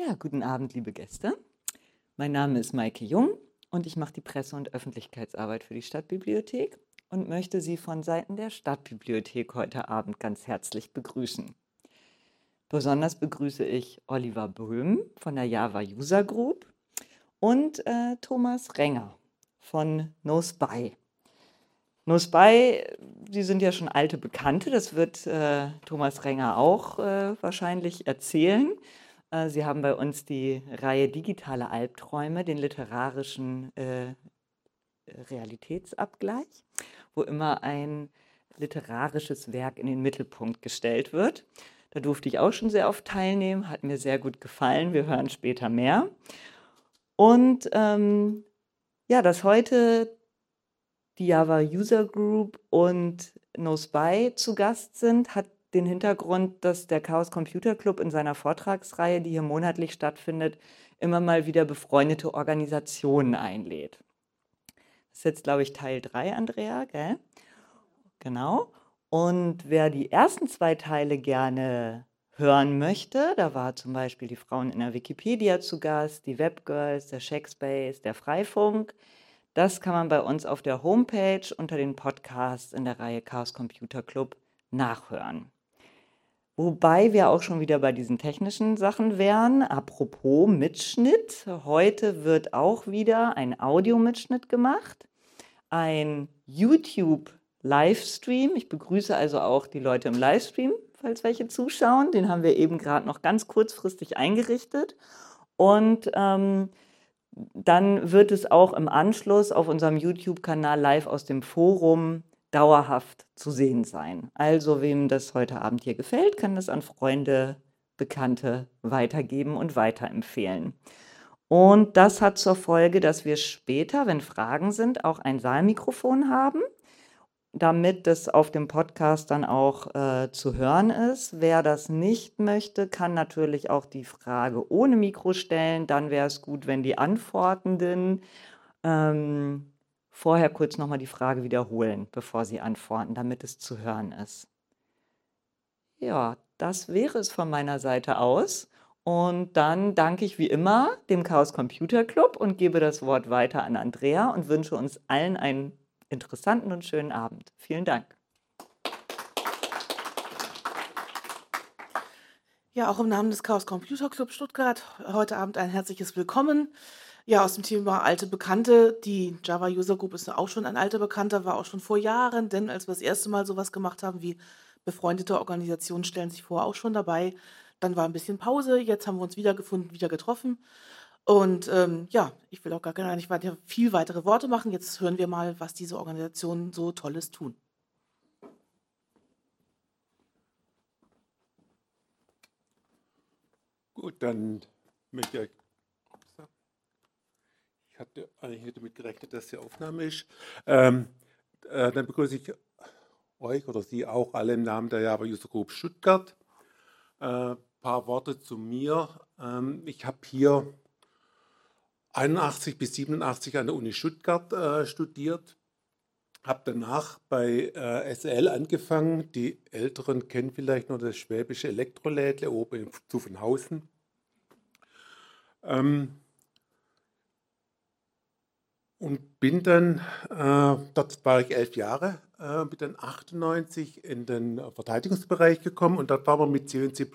Ja, guten Abend, liebe Gäste. Mein Name ist Maike Jung und ich mache die Presse- und Öffentlichkeitsarbeit für die Stadtbibliothek und möchte Sie von Seiten der Stadtbibliothek heute Abend ganz herzlich begrüßen. Besonders begrüße ich Oliver Böhm von der Java User Group und äh, Thomas Renger von NoSpy. NoSpy, die sind ja schon alte Bekannte, das wird äh, Thomas Renger auch äh, wahrscheinlich erzählen. Äh, Sie haben bei uns die Reihe Digitale Albträume, den literarischen äh, Realitätsabgleich, wo immer ein literarisches Werk in den Mittelpunkt gestellt wird. Da durfte ich auch schon sehr oft teilnehmen, hat mir sehr gut gefallen. Wir hören später mehr. Und ähm, ja, dass heute die Java User Group und NoSpy zu Gast sind, hat den Hintergrund, dass der Chaos Computer Club in seiner Vortragsreihe, die hier monatlich stattfindet, immer mal wieder befreundete Organisationen einlädt. Das ist jetzt, glaube ich, Teil 3, Andrea, gell? Genau. Und wer die ersten zwei Teile gerne hören möchte, da war zum Beispiel die Frauen in der Wikipedia zu Gast, die Webgirls, der Shackspace, der Freifunk. Das kann man bei uns auf der Homepage unter den Podcasts in der Reihe Chaos Computer Club nachhören. Wobei wir auch schon wieder bei diesen technischen Sachen wären. Apropos Mitschnitt. Heute wird auch wieder ein Audiomitschnitt gemacht. Ein YouTube-Livestream. Ich begrüße also auch die Leute im Livestream, falls welche zuschauen. Den haben wir eben gerade noch ganz kurzfristig eingerichtet. Und ähm, dann wird es auch im Anschluss auf unserem YouTube-Kanal live aus dem Forum dauerhaft zu sehen sein. Also wem das heute Abend hier gefällt, kann das an Freunde, Bekannte weitergeben und weiterempfehlen. Und das hat zur Folge, dass wir später, wenn Fragen sind, auch ein Saalmikrofon haben, damit das auf dem Podcast dann auch äh, zu hören ist. Wer das nicht möchte, kann natürlich auch die Frage ohne Mikro stellen. Dann wäre es gut, wenn die Antwortenden ähm, vorher kurz nochmal die Frage wiederholen, bevor Sie antworten, damit es zu hören ist. Ja, das wäre es von meiner Seite aus. Und dann danke ich wie immer dem Chaos Computer Club und gebe das Wort weiter an Andrea und wünsche uns allen einen interessanten und schönen Abend. Vielen Dank. Ja, auch im Namen des Chaos Computer Club Stuttgart heute Abend ein herzliches Willkommen. Ja, aus dem Thema alte Bekannte. Die Java User Group ist auch schon ein alter Bekannter, war auch schon vor Jahren, denn als wir das erste Mal sowas gemacht haben, wie befreundete Organisationen stellen sich vor, auch schon dabei. Dann war ein bisschen Pause, jetzt haben wir uns wiedergefunden, wieder getroffen. Und ähm, ja, ich will auch gar nicht weiter, viel weitere Worte machen. Jetzt hören wir mal, was diese Organisationen so Tolles tun. Gut, dann möchte ich ich hatte eigentlich damit gerechnet, dass die Aufnahme ist. Ähm, äh, dann begrüße ich euch oder Sie auch alle im Namen der Java User Group Stuttgart. Ein äh, paar Worte zu mir. Ähm, ich habe hier 81 bis 87 an der Uni Stuttgart äh, studiert, habe danach bei äh, SL angefangen. Die Älteren kennen vielleicht noch das schwäbische Elektrolädle oben in Zuffenhausen. Ähm, und bin dann, äh, dort war ich elf Jahre, äh, bin dann 98 in den Verteidigungsbereich gekommen und dort waren wir mit C und C++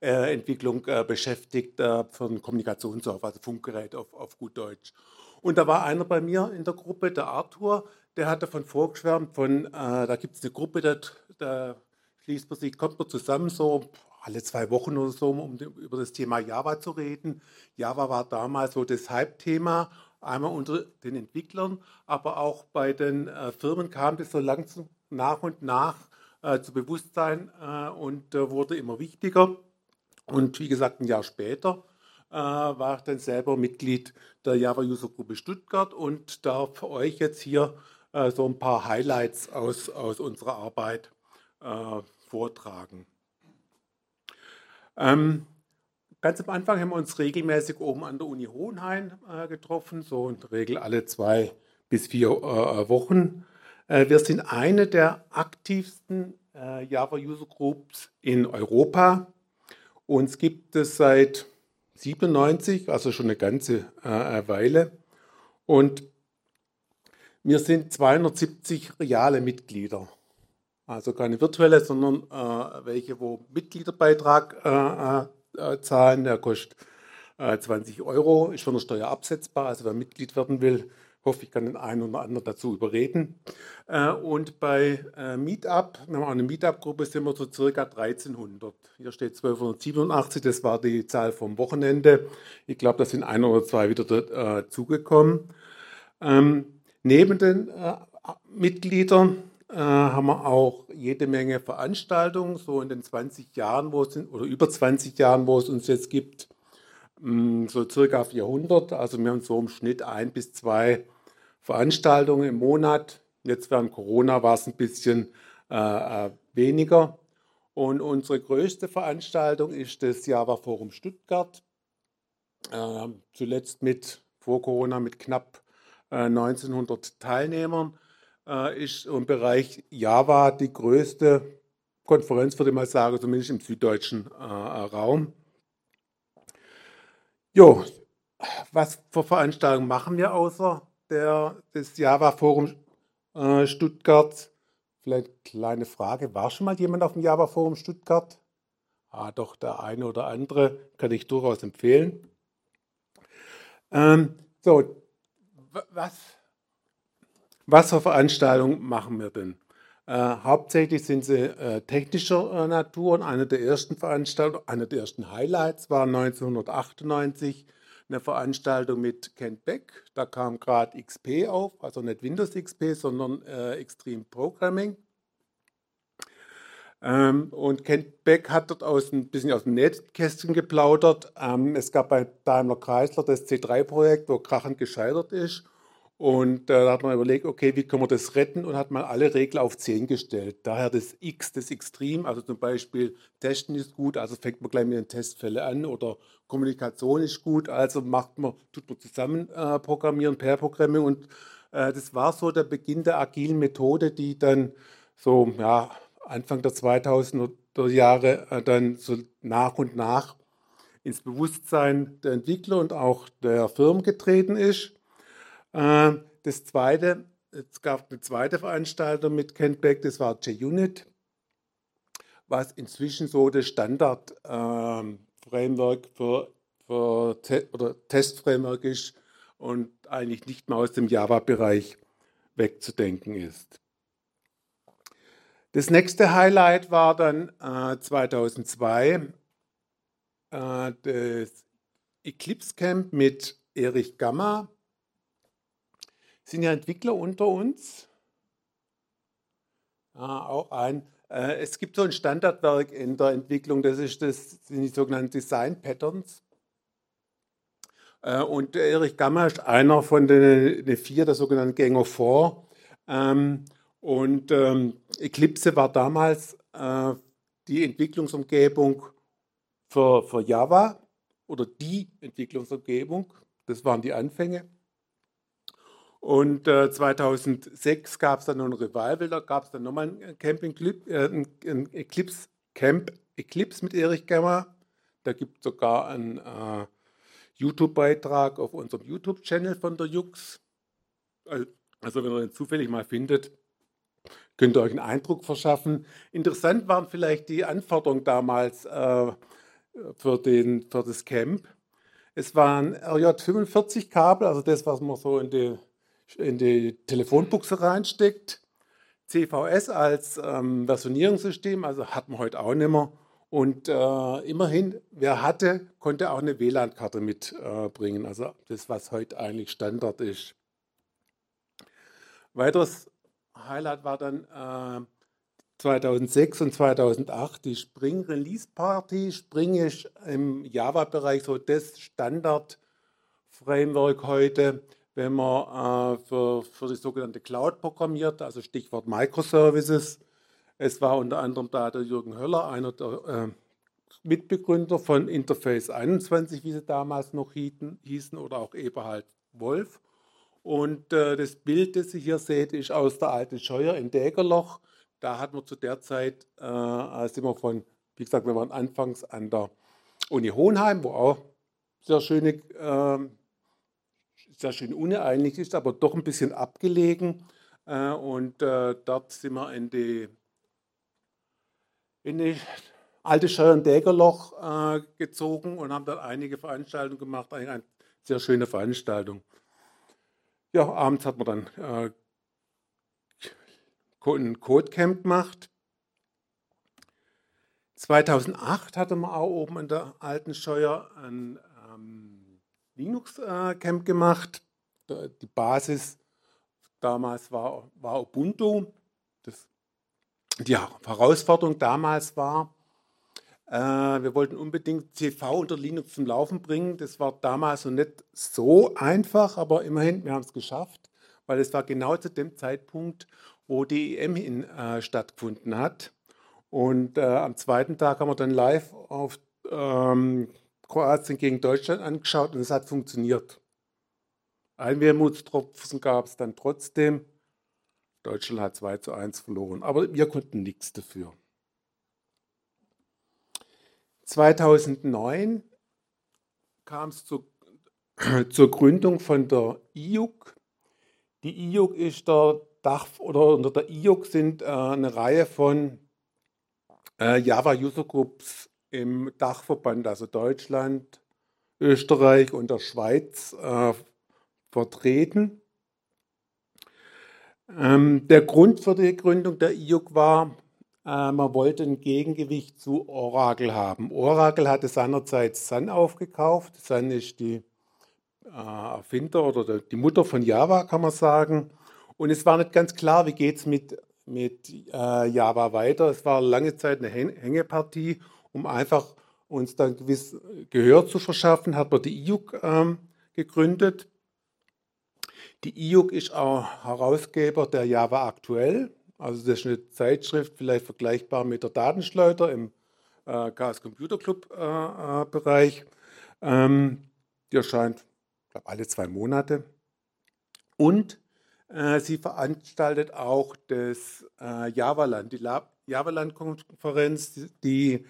äh, Entwicklung äh, beschäftigt äh, von Kommunikationssoftware, also Funkgerät auf, auf gut Deutsch. Und da war einer bei mir in der Gruppe, der Arthur, der hat davon vorgeschwärmt, von, äh, da gibt es eine Gruppe, da, da schließt man sich, kommt man zusammen, so alle zwei Wochen oder so, um über das Thema Java zu reden. Java war damals so das Hype-Thema einmal unter den Entwicklern, aber auch bei den äh, Firmen kam das so langsam nach und nach äh, zu Bewusstsein äh, und äh, wurde immer wichtiger. Und wie gesagt, ein Jahr später äh, war ich dann selber Mitglied der Java User Gruppe Stuttgart und darf euch jetzt hier äh, so ein paar Highlights aus, aus unserer Arbeit vortragen. Ähm, Ganz am Anfang haben wir uns regelmäßig oben an der Uni Hohenheim äh, getroffen, so in der Regel alle zwei bis vier äh, Wochen. Äh, wir sind eine der aktivsten äh, Java User Groups in Europa. Uns gibt es seit 1997, also schon eine ganze äh, Weile. Und wir sind 270 reale Mitglieder. Also keine virtuelle, sondern äh, welche, wo Mitgliederbeitrag äh, äh, zahlen. Der kostet 20 äh, Euro, ist von der Steuer absetzbar. Also wer Mitglied werden will, hoffe ich, kann den einen oder anderen dazu überreden. Äh, und bei äh, Meetup, wir haben auch eine Meetup-Gruppe, sind wir so circa 1300. Hier steht 1287, das war die Zahl vom Wochenende. Ich glaube, da sind ein oder zwei wieder dazugekommen. Ähm, neben den Mitgliedern haben wir auch jede Menge Veranstaltungen, so in den 20 Jahren, wo es oder über 20 Jahren, wo es uns jetzt gibt, mm, so circa 400. Also wir haben so im Schnitt ein bis zwei Veranstaltungen im Monat. Jetzt während Corona war es ein bisschen äh, äh, weniger. Und unsere größte Veranstaltung ist das Java Forum Stuttgart. Äh, zuletzt mit vor Corona mit knapp äh, 1900 Teilnehmern. Äh, ist im Bereich Java die größte Konferenz, würde ich mal sagen, zumindest im süddeutschen äh, Raum. Jo, was für Veranstaltungen machen wir außer der, des Java-Forum äh, Stuttgart. Vielleicht kleine Frage, war schon mal jemand auf dem Java-Forum Stuttgart? Ah, doch, der eine oder andere kann ich durchaus empfehlen. Ähm, so, was, was für Veranstaltungen machen wir denn? Äh, hauptsächlich sind sie äh, technischer äh, Natur und eine der ersten Veranstaltungen, eine der ersten Highlights war 1998 eine Veranstaltung mit Kent Beck. Da kam gerade XP auf, also nicht Windows XP, sondern äh, Extreme Programming. Ähm, und Kent Beck hat dort aus ein bisschen aus dem Netzkästchen geplaudert. Ähm, es gab bei Daimler Chrysler das C3-Projekt, wo krachend gescheitert ist. Und äh, da hat man überlegt, okay, wie können wir das retten und hat mal alle Regeln auf 10 gestellt. Daher das X, das Extrem, also zum Beispiel Testen ist gut, also fängt man gleich mit den Testfällen an oder Kommunikation ist gut, also macht man, tut man zusammen äh, programmieren, per Programming und äh, das war so der Beginn der agilen Methode, die dann so ja, Anfang der 2000er Jahre äh, dann so nach und nach ins Bewusstsein der Entwickler und auch der Firmen getreten ist. Äh, das zweite, es gab eine zweite Veranstaltung mit Kent Beck, das war JUnit, was inzwischen so das Standard-Framework ähm, für, für Te oder Testframework ist und eigentlich nicht mehr aus dem Java-Bereich wegzudenken ist. Das nächste Highlight war dann äh, 2002 äh, das Eclipse Camp mit Erich Gamma sind ja Entwickler unter uns. Ja, auch ein. Äh, es gibt so ein Standardwerk in der Entwicklung, das, ist das sind die sogenannten Design Patterns. Äh, und Erich Gamma ist einer von den, den vier, der sogenannten of Four. Ähm, und ähm, Eclipse war damals äh, die Entwicklungsumgebung für, für Java oder die Entwicklungsumgebung. Das waren die Anfänge. Und äh, 2006 gab es dann noch ein Revival, da gab es dann nochmal ein Camping äh, ein, Eclipse Camp Eclipse mit Erich Gemmer. Da gibt es sogar einen äh, YouTube-Beitrag auf unserem YouTube-Channel von der Jux. Also wenn ihr den zufällig mal findet, könnt ihr euch einen Eindruck verschaffen. Interessant waren vielleicht die Anforderungen damals äh, für, den, für das Camp. Es waren RJ45-Kabel, also das, was man so in die in die Telefonbuchse reinsteckt. CVS als ähm, Versionierungssystem, also hat man heute auch nicht mehr. Und äh, immerhin, wer hatte, konnte auch eine WLAN-Karte mitbringen. Äh, also das, was heute eigentlich Standard ist. Weiteres Highlight war dann äh, 2006 und 2008 die Spring Release Party. Spring ist im Java-Bereich so das Standard-Framework heute wenn man äh, für, für die sogenannte Cloud programmiert, also Stichwort Microservices. Es war unter anderem da der Jürgen Höller, einer der äh, Mitbegründer von Interface 21, wie sie damals noch hieten, hießen, oder auch Eberhard Wolf. Und äh, das Bild, das Sie hier seht, ist aus der alten Scheuer in Dägerloch. Da hatten wir zu der Zeit, äh, sind wir von, wie gesagt, wir waren anfangs an der Uni Hohenheim, wo auch sehr schöne, äh, sehr schön uneinig ist, aber doch ein bisschen abgelegen. Äh, und äh, dort sind wir in die, in die alte Scheuern-Dägerloch äh, gezogen und haben dort einige Veranstaltungen gemacht. Eine, sehr schöne Veranstaltung. Ja, abends hat man dann ein Codecamp gemacht. 2008 hatte man auch oben in der alten Scheuer ein Linux-Camp gemacht. Die Basis damals war, war Ubuntu. Das, die Herausforderung damals war, äh, wir wollten unbedingt CV unter Linux zum Laufen bringen. Das war damals noch nicht so einfach, aber immerhin, wir haben es geschafft, weil es war genau zu dem Zeitpunkt, wo die EM in, äh, stattgefunden hat. Und äh, am zweiten Tag haben wir dann live auf ähm, Kroatien gegen Deutschland angeschaut und es hat funktioniert. Ein Wermutstropfen gab es dann trotzdem. Deutschland hat 2 zu 1 verloren, aber wir konnten nichts dafür. 2009 kam es zu, zur Gründung von der IUC. Die IUC ist der Dach oder unter der IUC sind äh, eine Reihe von äh, Java User Groups im Dachverband, also Deutschland, Österreich und der Schweiz äh, vertreten. Ähm, der Grund für die Gründung der IUC war, äh, man wollte ein Gegengewicht zu Oracle haben. Oracle hatte seinerzeit Sun aufgekauft. Sun ist die äh, Erfinder oder die Mutter von Java, kann man sagen. Und es war nicht ganz klar, wie geht es mit, mit äh, Java weiter. Es war lange Zeit eine Hängepartie, um einfach uns dann gewiss Gehör zu verschaffen, hat man die IUC ähm, gegründet. Die IUC ist auch Herausgeber der Java Aktuell. Also das ist eine Zeitschrift, vielleicht vergleichbar mit der Datenschleuder im äh, Chaos Computer Club äh, äh, Bereich. Ähm, die erscheint glaub, alle zwei Monate. Und äh, sie veranstaltet auch das äh, Javaland, die Javaland-Konferenz, die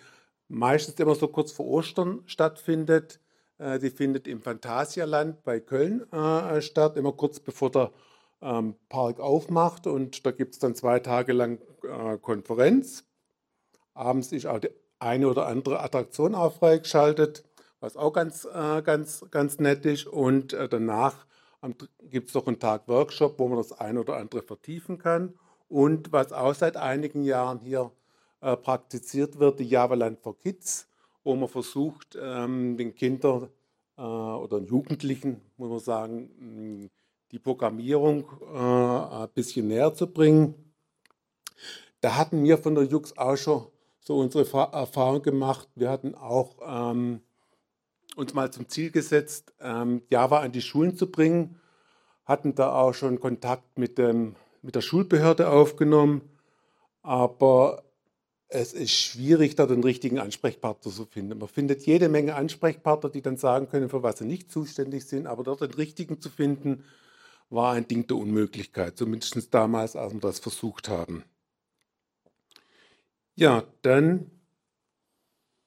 meistens immer so kurz vor Ostern stattfindet. Äh, die findet im Phantasialand bei Köln äh, statt, immer kurz bevor der ähm, Park aufmacht und da gibt es dann zwei Tage lang äh, Konferenz. Abends ist auch die eine oder andere Attraktion auch freigeschaltet, was auch ganz, äh, ganz, ganz nett ist. Und äh, danach gibt es noch einen Tag Workshop, wo man das eine oder andere vertiefen kann. Und was auch seit einigen Jahren hier äh, praktiziert wird, die Javaland for Kids, wo man versucht, ähm, den Kindern äh, oder den Jugendlichen, muss man sagen, die Programmierung äh, ein bisschen näher zu bringen. Da hatten wir von der Jux auch schon so unsere Erfahrung gemacht. Wir hatten auch ähm, uns mal zum Ziel gesetzt, ähm, Java an die Schulen zu bringen, hatten da auch schon Kontakt mit, dem, mit der Schulbehörde aufgenommen, aber es ist schwierig, da den richtigen Ansprechpartner zu finden. Man findet jede Menge Ansprechpartner, die dann sagen können, für was sie nicht zuständig sind, aber dort den richtigen zu finden, war ein Ding der Unmöglichkeit, zumindest damals, als wir das versucht haben. Ja, dann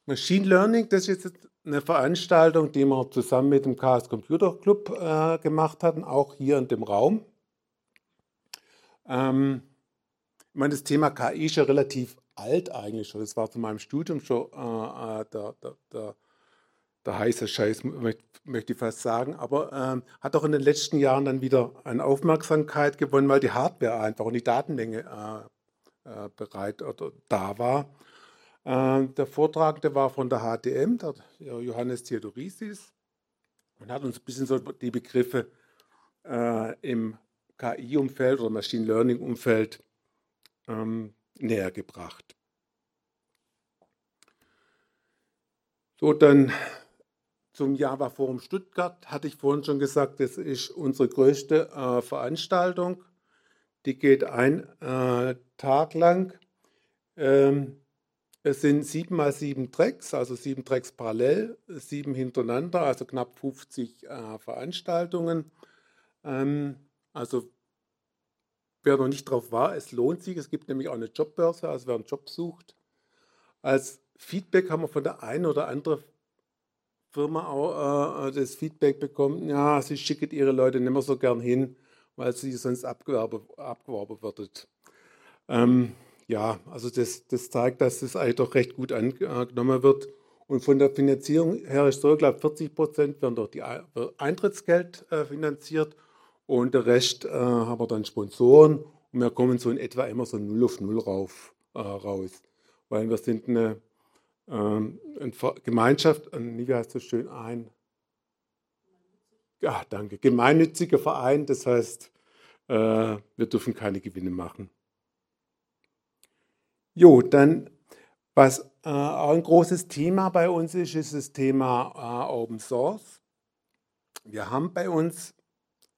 Machine Learning, das ist jetzt eine Veranstaltung, die wir zusammen mit dem Chaos Computer Club äh, gemacht hatten, auch hier in dem Raum. Ähm, ich meine, das Thema KI ist ja relativ alt eigentlich schon. Das war zu meinem Studium schon äh, äh der, der, der der heiße Scheiß, möchte ich fast sagen, aber ähm, hat auch in den letzten Jahren dann wieder an Aufmerksamkeit gewonnen, weil die Hardware einfach und die Datenmenge äh, äh, bereit oder da war. Äh, der Vortragende war von der HTM, der Johannes Theodorisis, und hat uns ein bisschen so die Begriffe äh, im KI-Umfeld oder Machine Learning-Umfeld ähm, näher gebracht. So, dann zum Java Forum Stuttgart hatte ich vorhin schon gesagt, das ist unsere größte äh, Veranstaltung. Die geht ein äh, Tag lang. Ähm, es sind sieben mal sieben Tracks, also sieben Tracks parallel, sieben hintereinander, also knapp 50 äh, Veranstaltungen. Ähm, also wer noch nicht drauf war, es lohnt sich. Es gibt nämlich auch eine Jobbörse, also wer einen Job sucht. Als Feedback haben wir von der einen oder anderen Firma auch äh, das Feedback bekommen, ja, sie schicken ihre Leute nicht mehr so gern hin, weil sie sonst abgeworben, abgeworben wird. Ähm, ja, also das, das zeigt, dass das eigentlich doch recht gut angenommen wird. Und von der Finanzierung her ist so, ich glaube, 40 Prozent werden durch die Eintrittsgeld äh, finanziert und der Rest äh, haben wir dann Sponsoren und wir kommen so in etwa immer so 0 auf 0 rauf, äh, raus. Weil wir sind eine ähm, eine Gemeinschaft, wie heißt das schön, ein, ja, danke, gemeinnütziger Verein, das heißt, äh, wir dürfen keine Gewinne machen. Jo, dann, was äh, auch ein großes Thema bei uns ist, ist das Thema äh, Open Source. Wir haben bei uns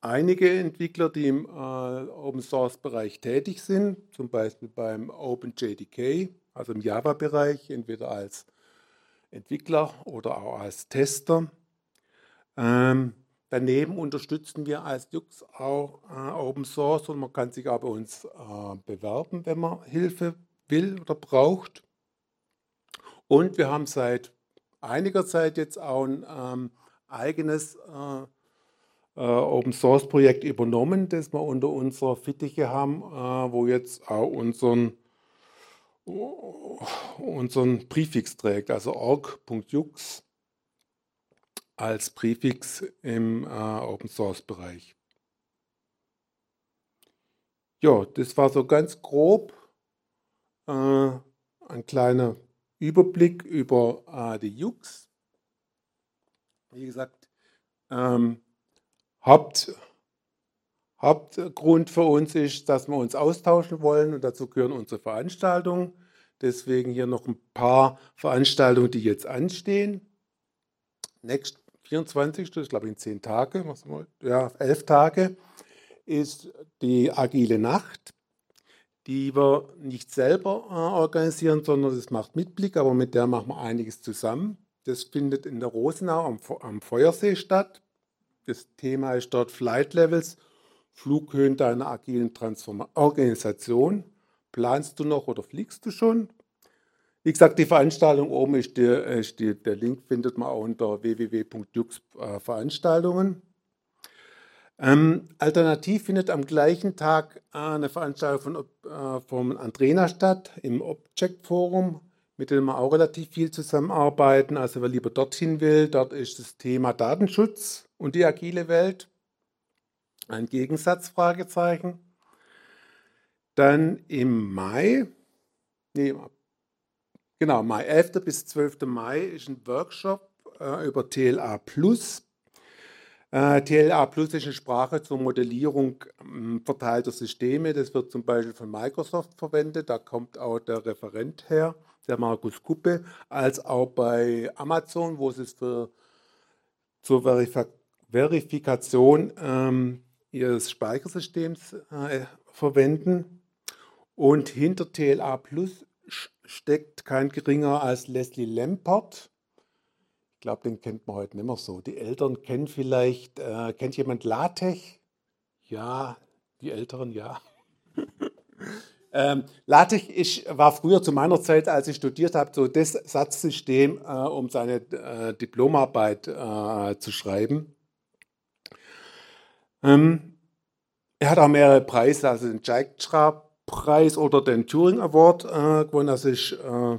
einige Entwickler, die im Open Source Bereich tätig sind, zum Beispiel beim OpenJDK, also im Java-Bereich, entweder als Entwickler oder auch als Tester. Ähm, daneben unterstützen wir als Jux auch äh, Open Source und man kann sich auch bei uns äh, bewerben, wenn man Hilfe will oder braucht. Und wir haben seit einiger Zeit jetzt auch ein ähm, eigenes äh, äh Open Source Projekt übernommen, das wir unter unserer Fittiche haben, äh, wo jetzt auch unseren unseren Präfix trägt, also org.jux als Präfix im äh, Open Source Bereich. Ja, das war so ganz grob äh, ein kleiner Überblick über äh, die Jux. Wie gesagt, ähm, Haupt, Hauptgrund für uns ist, dass wir uns austauschen wollen und dazu gehören unsere Veranstaltungen. Deswegen hier noch ein paar Veranstaltungen, die jetzt anstehen. Next 24. Ich glaube in zehn Tage, ja, elf Tage, ist die Agile Nacht, die wir nicht selber äh, organisieren, sondern das macht Mitblick, aber mit der machen wir einiges zusammen. Das findet in der Rosenau am, am Feuersee statt. Das Thema ist dort Flight Levels Flughöhen deiner agilen Transform Organisation. Planst du noch oder fliegst du schon? Wie gesagt, die Veranstaltung oben ist, der, ist die, der Link, findet man auch unter www.jux-veranstaltungen. Ähm, alternativ findet am gleichen Tag äh, eine Veranstaltung von, äh, vom Andrena statt, im Object Forum, mit dem wir auch relativ viel zusammenarbeiten. Also wer lieber dorthin will, dort ist das Thema Datenschutz und die agile Welt. Ein Gegensatz, Fragezeichen. Dann im Mai, nee, genau, Mai 11. bis 12. Mai ist ein Workshop äh, über TLA Plus. Äh, TLA Plus ist eine Sprache zur Modellierung äh, verteilter Systeme. Das wird zum Beispiel von Microsoft verwendet. Da kommt auch der Referent her, der Markus Kuppe, als auch bei Amazon, wo es für, zur Verif Verifikation ähm, ihres Speichersystems äh, verwenden. Und hinter TLA Plus steckt kein geringer als Leslie Lampert. Ich glaube, den kennt man heute nicht mehr so. Die Eltern kennen vielleicht, äh, kennt jemand LaTeX? Ja, die Älteren ja. ähm, LaTeX ist, war früher zu meiner Zeit, als ich studiert habe, so das Satzsystem, äh, um seine äh, Diplomarbeit äh, zu schreiben. Ähm, er hat auch mehrere Preise, also den Dijkstra-Preis oder den Turing Award äh, gewonnen. Das ist äh,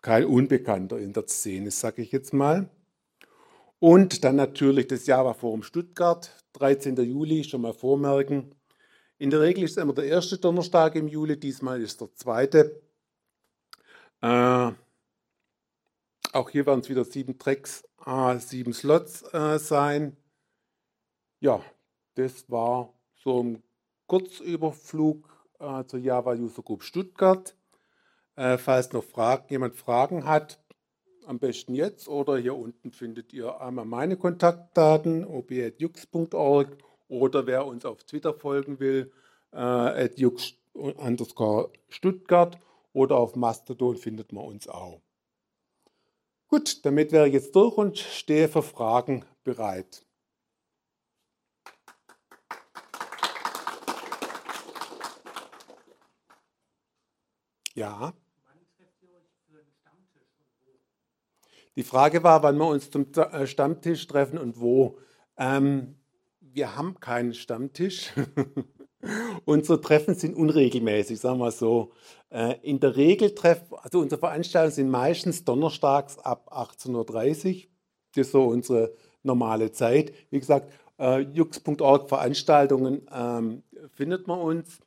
kein Unbekannter in der Szene, sage ich jetzt mal. Und dann natürlich das Java Forum Stuttgart, 13. Juli, schon mal vormerken. In der Regel ist es immer der erste Donnerstag im Juli, diesmal ist der zweite. Äh, auch hier werden es wieder sieben Tracks, äh, sieben Slots äh, sein. Ja, das war so ein Kurzüberflug äh, zur Java User Group Stuttgart. Äh, falls noch Fragen, jemand Fragen hat, am besten jetzt oder hier unten findet ihr einmal meine Kontaktdaten, ob.jux.org oder wer uns auf Twitter folgen will, äh, jux Stuttgart oder auf Mastodon findet man uns auch. Gut, damit wäre ich jetzt durch und stehe für Fragen bereit. Ja. Die Frage war, wann wir uns zum äh, Stammtisch treffen und wo. Ähm, wir haben keinen Stammtisch. unsere Treffen sind unregelmäßig, sagen wir so. Äh, in der Regel treffen, also unsere Veranstaltungen sind meistens donnerstags ab 18.30 Uhr. Das ist so unsere normale Zeit. Wie gesagt, äh, jux.org Veranstaltungen ähm, findet man uns.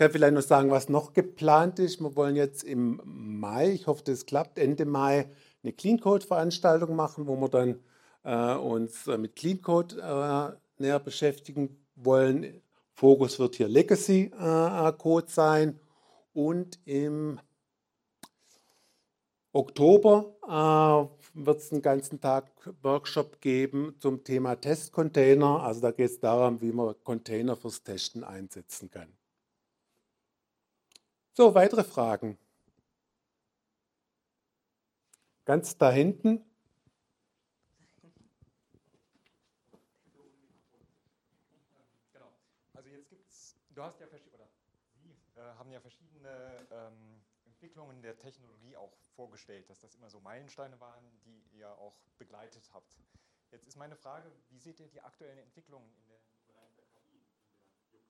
Kann vielleicht noch sagen, was noch geplant ist. Wir wollen jetzt im Mai, ich hoffe, das klappt, Ende Mai eine Clean Code Veranstaltung machen, wo wir dann äh, uns äh, mit Clean Code äh, näher beschäftigen wollen. Fokus wird hier Legacy äh, äh, Code sein und im Oktober äh, wird es einen ganzen Tag Workshop geben zum Thema Testcontainer. Also da geht es darum, wie man Container fürs Testen einsetzen kann. So, weitere Fragen. Ganz da hinten. Genau. Also jetzt gibt's, du hast ja äh, verschiedene ähm, Entwicklungen der Technologie auch vorgestellt, dass das immer so Meilensteine waren, die ihr auch begleitet habt. Jetzt ist meine Frage, wie seht ihr die aktuellen Entwicklungen in der KI, in der Jux?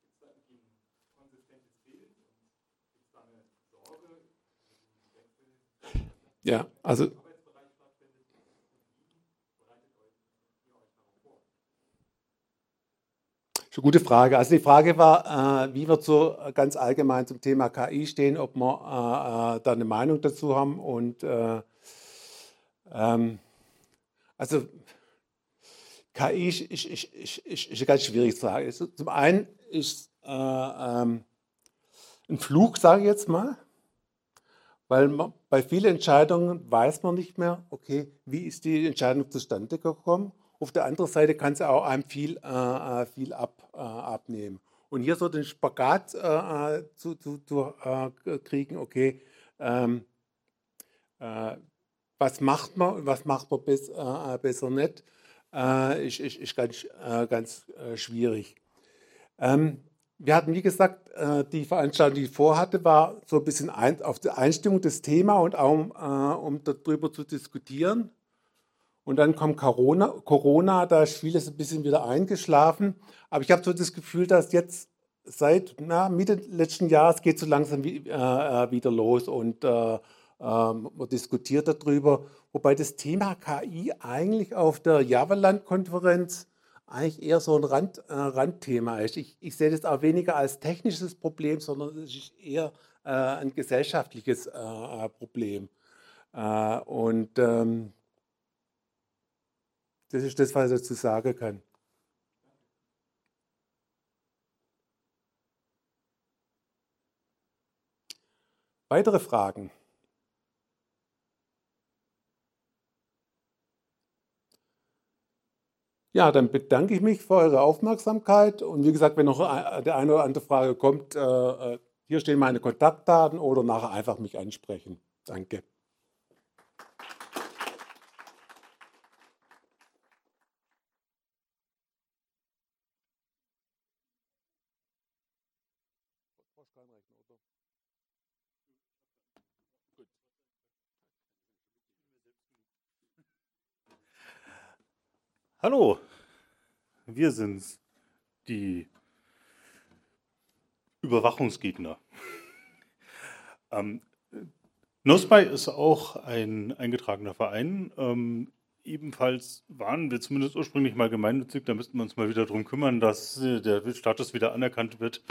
Gibt es da irgendwie ein konsistentes Bild und gibt es da eine Sorge? Ja, also Schon gute Frage. Also die Frage war, äh, wie wir so ganz allgemein zum Thema KI stehen, ob wir äh, äh, da eine Meinung dazu haben. Und äh, ähm, also KI ist, ist, ist, ist, ist eine ganz schwierige Frage. Also zum einen ist äh, ähm, ein Flug, sage ich jetzt mal. Weil man, bei vielen Entscheidungen weiß man nicht mehr, okay, wie ist die Entscheidung zustande gekommen. Auf der anderen Seite kann es auch einem viel, äh, äh, viel ab, äh, abnehmen. Und hier so den Spagat äh, äh zu, zu, zu äh, kriegen, okay, ähm, was macht man und was macht man bis, besser nicht, ist, ist, ist ganz, ganz schwierig. Ähm, wir hatten, wie gesagt, äh, die Veranstaltung, die ich vorhatte, war so ein bisschen auf die Einstimmung des Themas und auch äh, um darüber zu diskutieren. Und dann kommt Corona, Corona, da ist vieles ein bisschen wieder eingeschlafen. Aber ich habe so das Gefühl, dass jetzt seit na, Mitte letzten Jahres geht so langsam wie, äh, wieder los und äh, ähm, man diskutiert darüber. Wobei das Thema KI eigentlich auf der Javaland-Konferenz eigentlich eher so ein Rand, äh, Randthema ist. Ich, ich, sehe das auch weniger als technisches Problem, sondern es ist eher äh, ein gesellschaftliches äh, äh Problem. Äh, und ähm, das ist das, was ich dazu sagen kann. Weitere Fragen? Ja, dann bedanke ich mich für eure Aufmerksamkeit. Und wie gesagt, wenn noch der eine oder andere Frage kommt, äh, äh, hier stehen meine Kontaktdaten oder nachher einfach mich ansprechen. Danke. Hallo, wir sind's, die Überwachungsgegner. ähm, NoSpy ist auch ein eingetragener Verein. Ähm, ebenfalls waren wir zumindest ursprünglich mal gemeinnützig. Da müssten wir uns mal wieder darum kümmern, dass äh, der Status wieder anerkannt wird.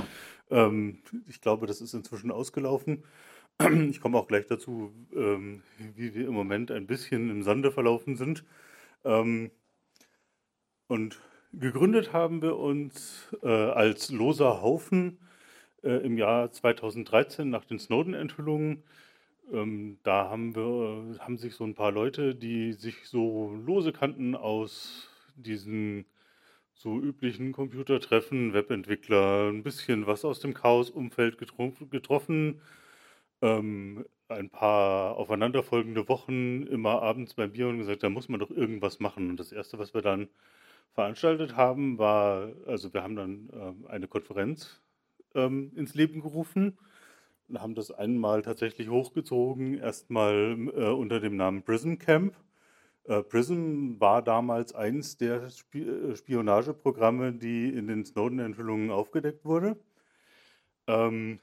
Ähm, ich glaube, das ist inzwischen ausgelaufen. Ich komme auch gleich dazu, ähm, wie wir im Moment ein bisschen im Sande verlaufen sind. Ähm, und gegründet haben wir uns äh, als loser Haufen äh, im Jahr 2013 nach den Snowden-Enthüllungen. Ähm, da haben, wir, haben sich so ein paar Leute, die sich so lose kannten aus diesen so üblichen Computertreffen, Webentwickler, ein bisschen was aus dem Chaos-Umfeld getroffen. Ähm, ein paar aufeinanderfolgende Wochen immer abends beim Bier und gesagt, da muss man doch irgendwas machen. Und das Erste, was wir dann veranstaltet haben, war, also wir haben dann ähm, eine Konferenz ähm, ins Leben gerufen und haben das einmal tatsächlich hochgezogen, erstmal äh, unter dem Namen Prison Camp. Äh, Prism war damals eins der Spi äh, Spionageprogramme, die in den Snowden-Enthüllungen aufgedeckt wurde. Ähm,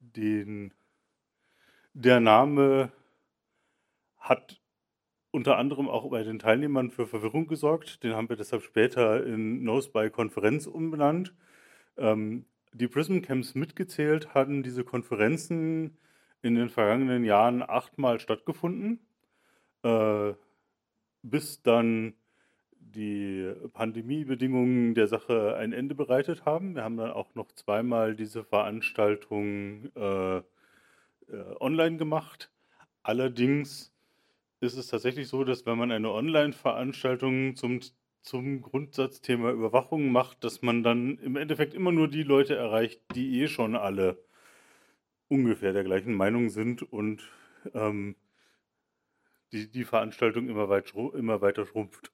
den, der Name hat unter anderem auch bei den Teilnehmern für Verwirrung gesorgt. Den haben wir deshalb später in Noseby Konferenz umbenannt. Ähm, die Prism Camps mitgezählt hatten diese Konferenzen in den vergangenen Jahren achtmal stattgefunden, äh, bis dann die Pandemiebedingungen der Sache ein Ende bereitet haben. Wir haben dann auch noch zweimal diese Veranstaltung äh, äh, online gemacht. Allerdings ist es tatsächlich so, dass wenn man eine Online-Veranstaltung zum, zum Grundsatzthema Überwachung macht, dass man dann im Endeffekt immer nur die Leute erreicht, die eh schon alle ungefähr der gleichen Meinung sind und ähm, die, die Veranstaltung immer, weit, immer weiter schrumpft.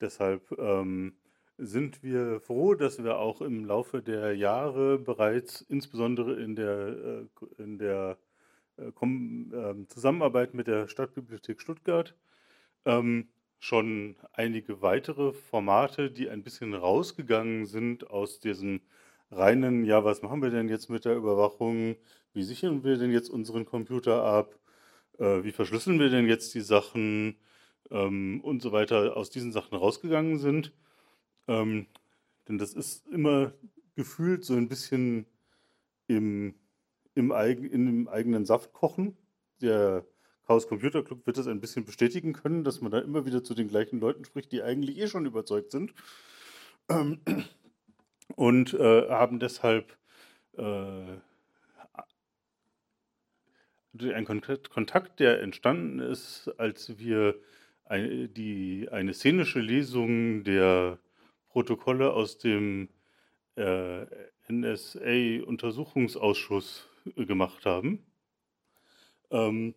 Deshalb ähm, sind wir froh, dass wir auch im Laufe der Jahre bereits insbesondere in der, äh, in der Zusammenarbeit mit der Stadtbibliothek Stuttgart ähm, schon einige weitere Formate, die ein bisschen rausgegangen sind aus diesem reinen, ja, was machen wir denn jetzt mit der Überwachung? Wie sichern wir denn jetzt unseren Computer ab? Äh, wie verschlüsseln wir denn jetzt die Sachen? Ähm, und so weiter aus diesen Sachen rausgegangen sind. Ähm, denn das ist immer gefühlt so ein bisschen im im, in dem eigenen Saft kochen. Der Chaos Computer Club wird das ein bisschen bestätigen können, dass man da immer wieder zu den gleichen Leuten spricht, die eigentlich eh schon überzeugt sind. Ähm, und äh, haben deshalb äh, ein Kontakt, der entstanden ist, als wir eine, die, eine szenische Lesung der Protokolle aus dem äh, NSA-Untersuchungsausschuss gemacht haben. Ähm,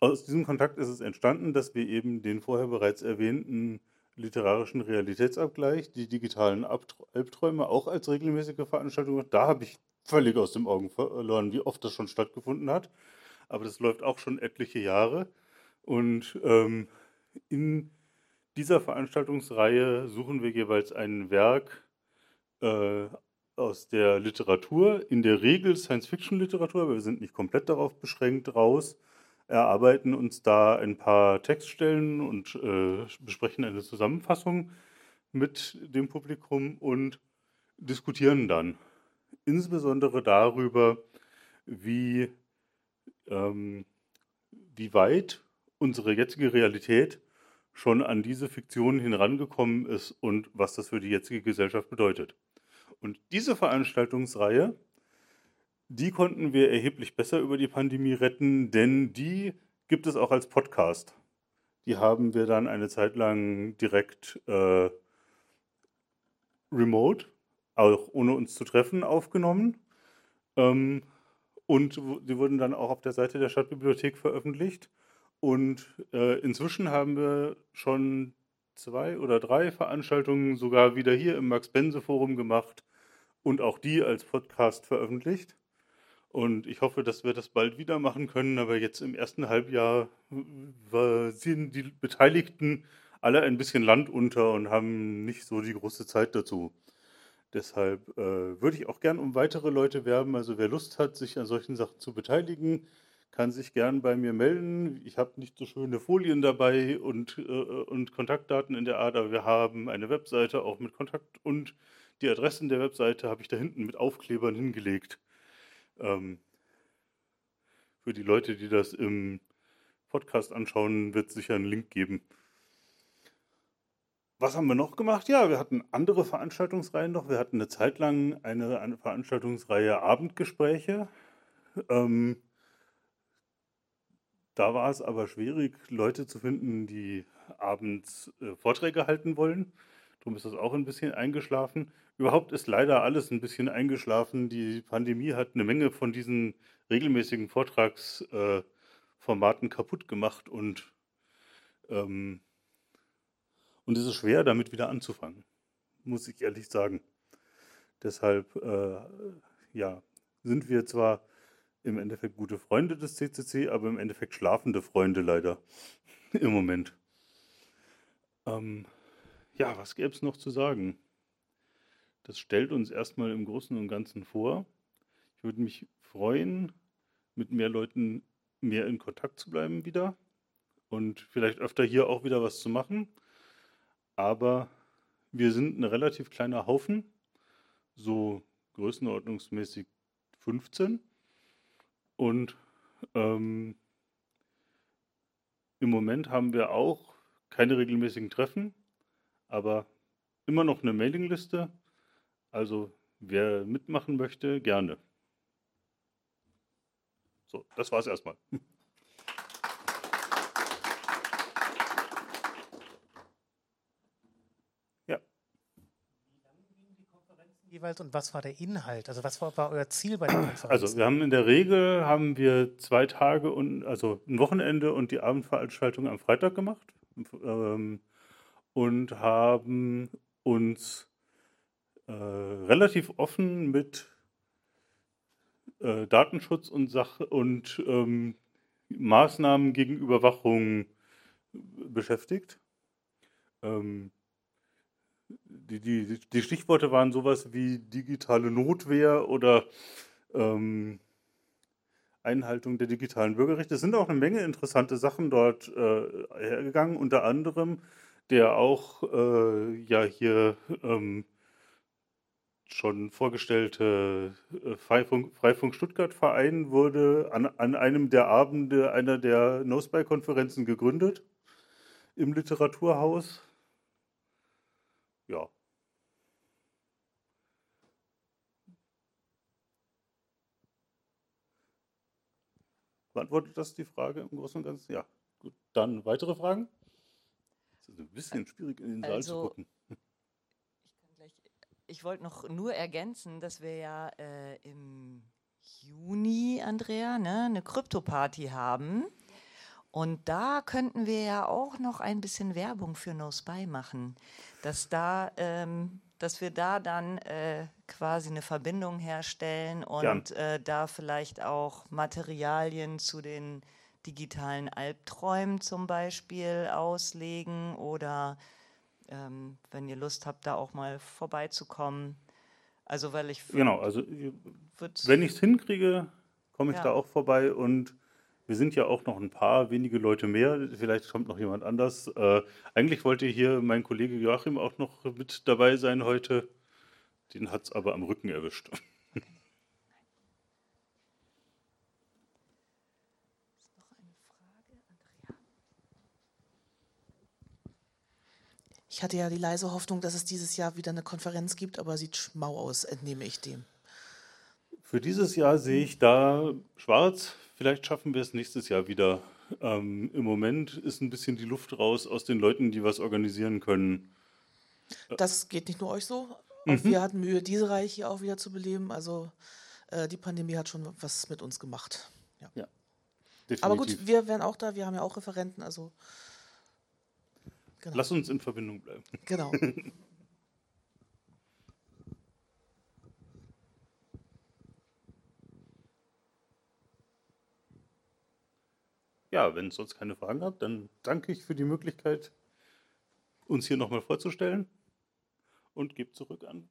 aus diesem Kontakt ist es entstanden, dass wir eben den vorher bereits erwähnten literarischen Realitätsabgleich, die digitalen Albträume auch als regelmäßige Veranstaltung, da habe ich völlig aus den Augen verloren, wie oft das schon stattgefunden hat. Aber das läuft auch schon etliche Jahre. Und ähm, in dieser Veranstaltungsreihe suchen wir jeweils ein Werk äh, aus der Literatur, in der Regel Science-Fiction-Literatur, aber wir sind nicht komplett darauf beschränkt, raus, erarbeiten uns da ein paar Textstellen und äh, besprechen eine Zusammenfassung mit dem Publikum und diskutieren dann insbesondere darüber, wie, ähm, wie weit unsere jetzige Realität schon an diese Fiktion herangekommen ist und was das für die jetzige Gesellschaft bedeutet. Und diese Veranstaltungsreihe, die konnten wir erheblich besser über die Pandemie retten, denn die gibt es auch als Podcast. Die haben wir dann eine Zeit lang direkt äh, remote, auch ohne uns zu treffen, aufgenommen. Ähm, und die wurden dann auch auf der Seite der Stadtbibliothek veröffentlicht. Und äh, inzwischen haben wir schon zwei oder drei Veranstaltungen sogar wieder hier im Max-Bense-Forum gemacht, und auch die als Podcast veröffentlicht. Und ich hoffe, dass wir das bald wieder machen können. Aber jetzt im ersten Halbjahr sind die Beteiligten alle ein bisschen Land unter und haben nicht so die große Zeit dazu. Deshalb äh, würde ich auch gern um weitere Leute werben. Also wer Lust hat, sich an solchen Sachen zu beteiligen, kann sich gern bei mir melden. Ich habe nicht so schöne Folien dabei und, äh, und Kontaktdaten in der Art, aber wir haben eine Webseite auch mit Kontakt und die Adressen der Webseite habe ich da hinten mit Aufklebern hingelegt. Ähm, für die Leute, die das im Podcast anschauen, wird es sicher einen Link geben. Was haben wir noch gemacht? Ja, wir hatten andere Veranstaltungsreihen noch. Wir hatten eine Zeit lang eine, eine Veranstaltungsreihe Abendgespräche. Ähm, da war es aber schwierig, Leute zu finden, die abends äh, Vorträge halten wollen. Darum ist das auch ein bisschen eingeschlafen. Überhaupt ist leider alles ein bisschen eingeschlafen. Die Pandemie hat eine Menge von diesen regelmäßigen Vortragsformaten äh, kaputt gemacht und, ähm, und es ist schwer, damit wieder anzufangen, muss ich ehrlich sagen. Deshalb, äh, ja, sind wir zwar im Endeffekt gute Freunde des CCC, aber im Endeffekt schlafende Freunde leider im Moment. Ähm, ja, was gäbe es noch zu sagen? Das stellt uns erstmal im Großen und Ganzen vor. Ich würde mich freuen, mit mehr Leuten mehr in Kontakt zu bleiben wieder und vielleicht öfter hier auch wieder was zu machen. Aber wir sind ein relativ kleiner Haufen, so größenordnungsmäßig 15. Und ähm, im Moment haben wir auch keine regelmäßigen Treffen, aber immer noch eine Mailingliste. Also wer mitmachen möchte, gerne. So, das war's erstmal. jeweils und was war der Inhalt? Also was war, war euer Ziel bei der Konferenz? Also wir haben in der Regel haben wir zwei Tage und also ein Wochenende und die Abendveranstaltung am Freitag gemacht ähm, und haben uns äh, relativ offen mit äh, Datenschutz und Sache und ähm, Maßnahmen gegen Überwachung beschäftigt. Ähm, die, die, die Stichworte waren sowas wie digitale Notwehr oder ähm, Einhaltung der digitalen Bürgerrechte. Es sind auch eine Menge interessante Sachen dort äh, hergegangen, unter anderem der auch äh, ja hier ähm, schon vorgestellte äh, Freifunk, Freifunk Stuttgart Verein wurde an, an einem der Abende einer der NoSpy-Konferenzen gegründet im Literaturhaus ja. Beantwortet das die Frage im Großen und Ganzen? Ja. Gut, dann weitere Fragen? Es ist ein bisschen schwierig in den Saal Also, zu gucken. Ich, gleich- ich wollte noch nur ergänzen, dass wir ja äh, im Juni, Andrea, ne, eine Krypto-Party haben. Und da könnten wir ja auch noch ein bisschen Werbung für No Spy machen. Dass, da, ähm, dass wir da dann äh, quasi eine Verbindung herstellen und äh, da vielleicht auch Materialien zu den digitalen Albträumen zum Beispiel auslegen oder ähm, wenn ihr Lust habt, da auch mal vorbeizukommen. Also weil ich Genau, also wenn ich es hinkriege, komme ich Ja. da auch vorbei und wir sind ja auch noch ein paar wenige Leute mehr. Vielleicht kommt noch jemand anders. Äh, eigentlich wollte hier mein Kollege Joachim auch noch mit dabei sein heute. Den hat es aber am Rücken erwischt. Ich hatte ja die leise Hoffnung, dass es dieses Jahr wieder eine Konferenz gibt, aber sieht schmau aus, entnehme ich dem. Für dieses Jahr sehe ich da schwarz. Vielleicht schaffen wir es nächstes Jahr wieder. Ähm, Im Moment ist ein bisschen die Luft raus aus den Leuten, die was organisieren können. Das geht nicht nur euch so. Mhm. Wir hatten Mühe, diese Reihe hier auch wieder zu beleben. Also äh, die Pandemie hat schon was mit uns gemacht. Ja. Definitiv. Aber gut, wir wären auch da, wir haben ja auch Referenten, also genau. Lass uns in Verbindung bleiben. genau. Ja, wenn es sonst keine Fragen habt, dann danke ich für die Möglichkeit, uns hier nochmal vorzustellen und gebe zurück an.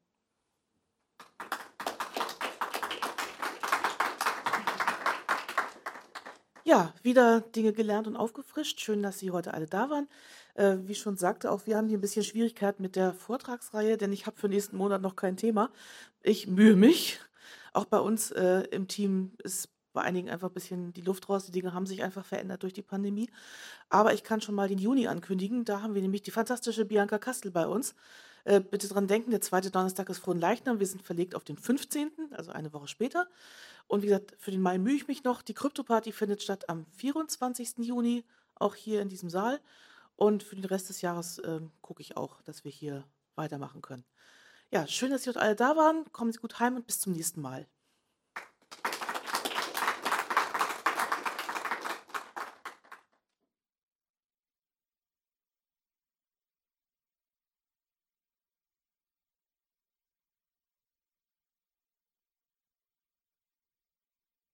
Ja, wieder Dinge gelernt und aufgefrischt. Schön, dass Sie heute alle da waren. Äh, wie schon sagte, auch wir haben hier ein bisschen Schwierigkeiten mit der Vortragsreihe, denn ich habe für nächsten Monat noch kein Thema. Ich mühe mich. Auch bei uns äh, im Team ist bei einigen einfach ein bisschen die Luft raus. Die Dinge haben sich einfach verändert durch die Pandemie. Aber ich kann schon mal den Juni ankündigen. Da haben wir nämlich die fantastische Bianca Kastel bei uns. Äh, bitte dran denken, der zweite Donnerstag ist Frohenleichnam. Wir sind verlegt auf den 15., also eine Woche später. Und wie gesagt, für den Mai mühe ich mich noch. Die Krypto-Party findet statt am 24. Juni, auch hier in diesem Saal. Und für den Rest des Jahres ähm, gucke ich auch, dass wir hier weitermachen können. Ja, schön, dass Sie heute alle da waren. Kommen Sie gut heim und bis zum nächsten Mal.